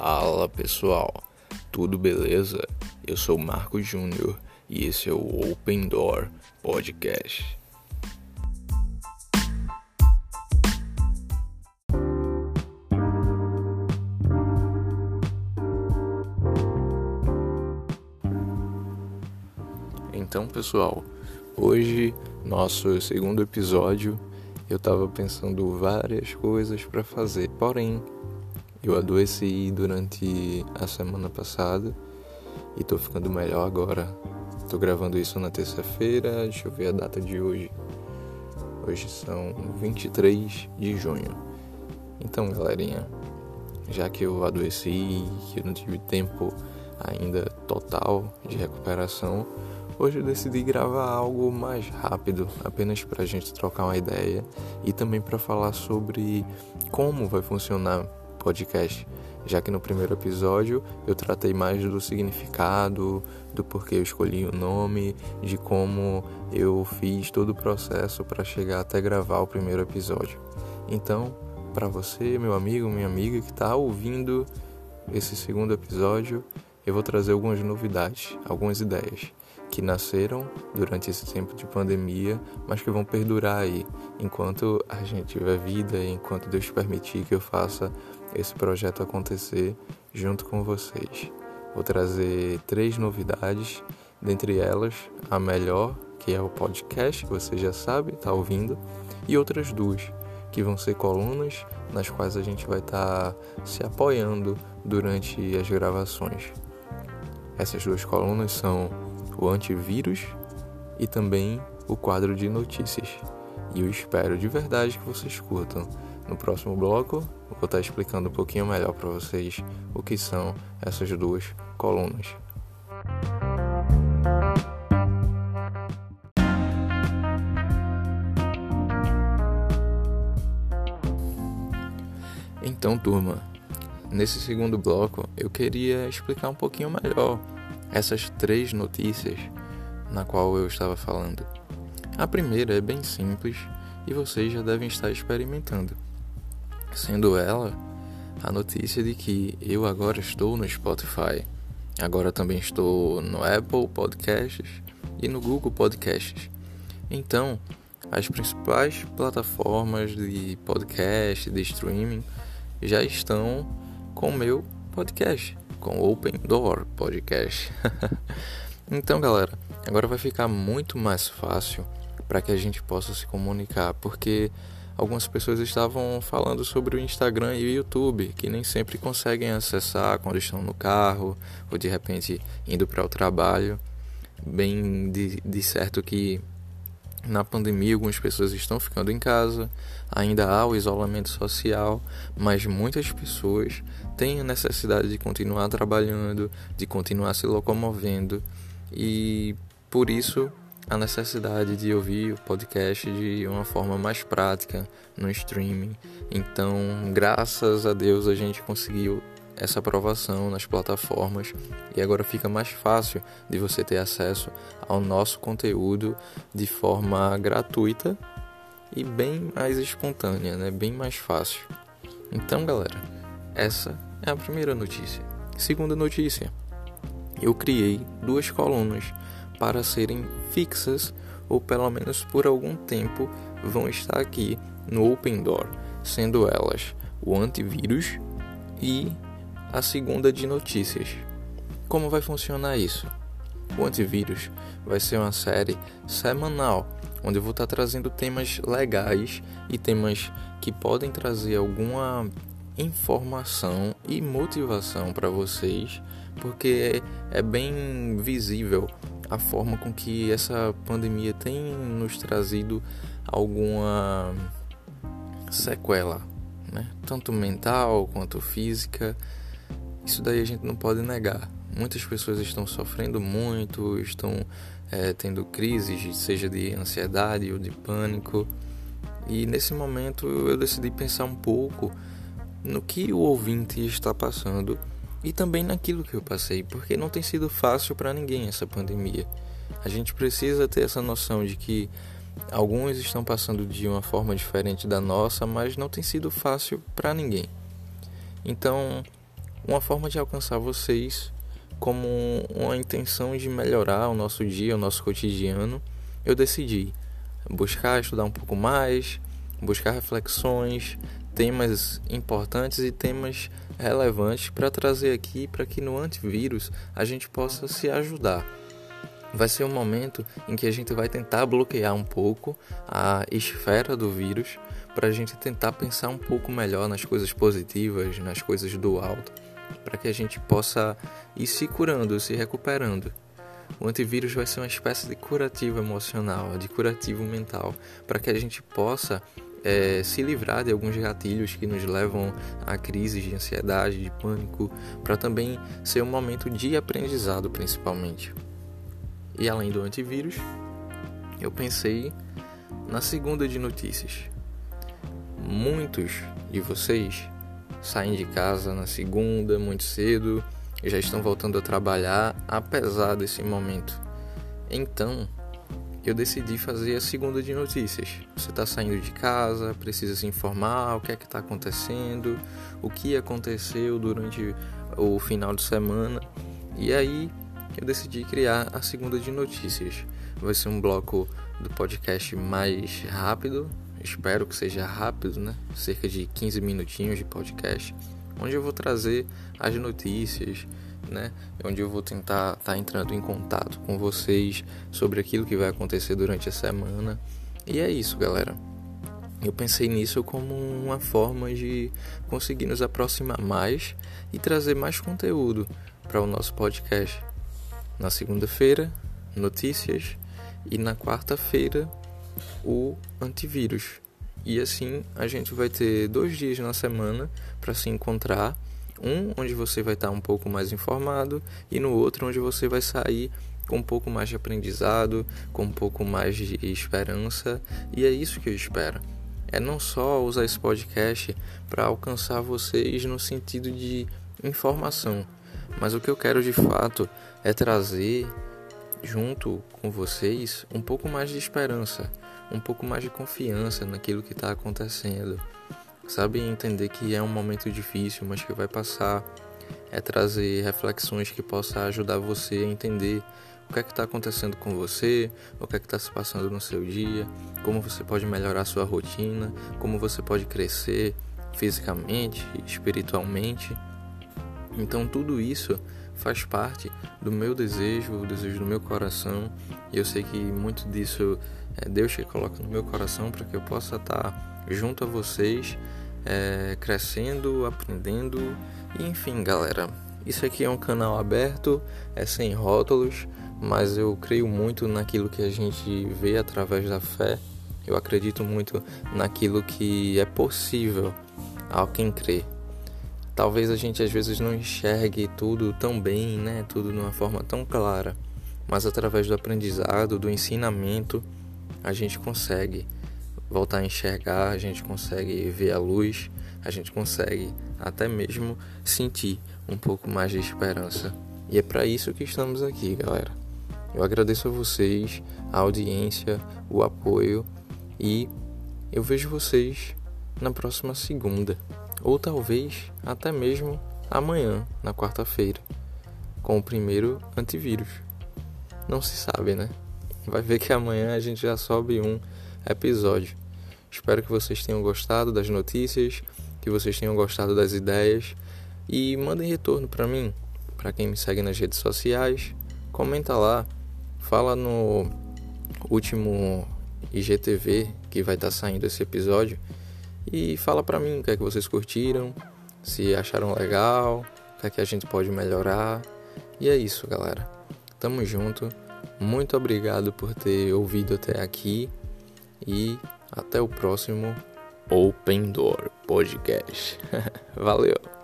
Fala pessoal, tudo beleza? Eu sou Marco Júnior e esse é o Open Door Podcast. Então, pessoal, hoje, nosso segundo episódio, eu tava pensando várias coisas para fazer, porém, eu adoeci durante a semana passada e tô ficando melhor agora. Tô gravando isso na terça-feira, deixa eu ver a data de hoje. Hoje são 23 de junho. Então, galerinha, já que eu adoeci, que eu não tive tempo ainda total de recuperação, hoje eu decidi gravar algo mais rápido, apenas para a gente trocar uma ideia e também para falar sobre como vai funcionar podcast, já que no primeiro episódio eu tratei mais do significado, do porquê eu escolhi o nome, de como eu fiz todo o processo para chegar até gravar o primeiro episódio. Então, para você, meu amigo, minha amiga que está ouvindo esse segundo episódio, eu vou trazer algumas novidades, algumas ideias que nasceram durante esse tempo de pandemia, mas que vão perdurar aí enquanto a gente tiver vida enquanto Deus permitir que eu faça esse projeto acontecer junto com vocês. Vou trazer três novidades, dentre elas a melhor, que é o podcast, que você já sabe, está ouvindo, e outras duas, que vão ser colunas nas quais a gente vai estar tá se apoiando durante as gravações. Essas duas colunas são o antivírus e também o quadro de notícias. E eu espero de verdade que vocês curtam. No próximo bloco, vou estar explicando um pouquinho melhor para vocês o que são essas duas colunas. Então, turma, nesse segundo bloco eu queria explicar um pouquinho melhor essas três notícias na qual eu estava falando. A primeira é bem simples e vocês já devem estar experimentando, sendo ela a notícia de que eu agora estou no Spotify, agora também estou no Apple Podcasts e no Google Podcasts. Então, as principais plataformas de podcast, de streaming, já estão com o meu podcast com Open Door Podcast. então, galera, agora vai ficar muito mais fácil para que a gente possa se comunicar, porque algumas pessoas estavam falando sobre o Instagram e o YouTube, que nem sempre conseguem acessar quando estão no carro ou de repente indo para o trabalho. Bem de, de certo que na pandemia, algumas pessoas estão ficando em casa, ainda há o isolamento social, mas muitas pessoas têm a necessidade de continuar trabalhando, de continuar se locomovendo e por isso a necessidade de ouvir o podcast de uma forma mais prática no streaming. Então, graças a Deus, a gente conseguiu essa aprovação nas plataformas e agora fica mais fácil de você ter acesso ao nosso conteúdo de forma gratuita e bem mais espontânea, né? Bem mais fácil. Então, galera, essa é a primeira notícia. Segunda notícia. Eu criei duas colunas para serem fixas ou pelo menos por algum tempo vão estar aqui no Open Door, sendo elas o antivírus e a segunda de notícias. Como vai funcionar isso? O Antivírus vai ser uma série semanal onde eu vou estar trazendo temas legais e temas que podem trazer alguma informação e motivação para vocês, porque é bem visível a forma com que essa pandemia tem nos trazido alguma sequela, né? tanto mental quanto física isso daí a gente não pode negar. Muitas pessoas estão sofrendo muito, estão é, tendo crises, seja de ansiedade ou de pânico. E nesse momento eu decidi pensar um pouco no que o ouvinte está passando e também naquilo que eu passei, porque não tem sido fácil para ninguém essa pandemia. A gente precisa ter essa noção de que alguns estão passando de uma forma diferente da nossa, mas não tem sido fácil para ninguém. Então, uma forma de alcançar vocês como uma intenção de melhorar o nosso dia, o nosso cotidiano, eu decidi buscar estudar um pouco mais, buscar reflexões, temas importantes e temas relevantes para trazer aqui para que no antivírus a gente possa se ajudar. Vai ser um momento em que a gente vai tentar bloquear um pouco a esfera do vírus para a gente tentar pensar um pouco melhor nas coisas positivas, nas coisas do alto, para que a gente possa ir se curando, se recuperando. O antivírus vai ser uma espécie de curativo emocional, de curativo mental, para que a gente possa é, se livrar de alguns gatilhos que nos levam a crises de ansiedade, de pânico, para também ser um momento de aprendizado, principalmente. E além do antivírus, eu pensei na segunda de notícias. Muitos de vocês saem de casa na segunda muito cedo e já estão voltando a trabalhar apesar desse momento. Então, eu decidi fazer a segunda de notícias. Você está saindo de casa, precisa se informar o que é que está acontecendo, o que aconteceu durante o final de semana. E aí eu decidi criar a segunda de notícias. Vai ser um bloco do podcast mais rápido, espero que seja rápido, né? Cerca de 15 minutinhos de podcast, onde eu vou trazer as notícias, né? Onde eu vou tentar estar tá entrando em contato com vocês sobre aquilo que vai acontecer durante a semana. E é isso, galera. Eu pensei nisso como uma forma de conseguir nos aproximar mais e trazer mais conteúdo para o nosso podcast. Na segunda-feira, notícias e na quarta-feira, o antivírus. E assim a gente vai ter dois dias na semana para se encontrar. Um onde você vai estar um pouco mais informado e no outro onde você vai sair com um pouco mais de aprendizado, com um pouco mais de esperança. E é isso que eu espero. É não só usar esse podcast para alcançar vocês no sentido de informação, mas o que eu quero de fato é trazer junto com vocês um pouco mais de esperança, um pouco mais de confiança naquilo que está acontecendo. Sabe, entender que é um momento difícil, mas que vai passar. É trazer reflexões que possa ajudar você a entender o que é que está acontecendo com você, o que é que está se passando no seu dia, como você pode melhorar sua rotina, como você pode crescer fisicamente, espiritualmente. Então tudo isso faz parte do meu desejo, o desejo do meu coração, e eu sei que muito disso é Deus que coloca no meu coração para que eu possa estar junto a vocês, é, crescendo, aprendendo, e enfim, galera. Isso aqui é um canal aberto, é sem rótulos, mas eu creio muito naquilo que a gente vê através da fé. Eu acredito muito naquilo que é possível ao quem crê. Talvez a gente às vezes não enxergue tudo tão bem, né? Tudo de uma forma tão clara, mas através do aprendizado, do ensinamento, a gente consegue voltar a enxergar, a gente consegue ver a luz, a gente consegue até mesmo sentir um pouco mais de esperança. E é para isso que estamos aqui, galera. Eu agradeço a vocês, a audiência, o apoio e eu vejo vocês na próxima segunda ou talvez até mesmo amanhã, na quarta-feira, com o primeiro antivírus. Não se sabe, né? Vai ver que amanhã a gente já sobe um episódio. Espero que vocês tenham gostado das notícias, que vocês tenham gostado das ideias e mandem retorno para mim, para quem me segue nas redes sociais, comenta lá, fala no último IGTV que vai estar tá saindo esse episódio e fala para mim o que é que vocês curtiram, se acharam legal, o que é que a gente pode melhorar. E é isso, galera. Tamo junto. Muito obrigado por ter ouvido até aqui e até o próximo Open Door Podcast. Valeu.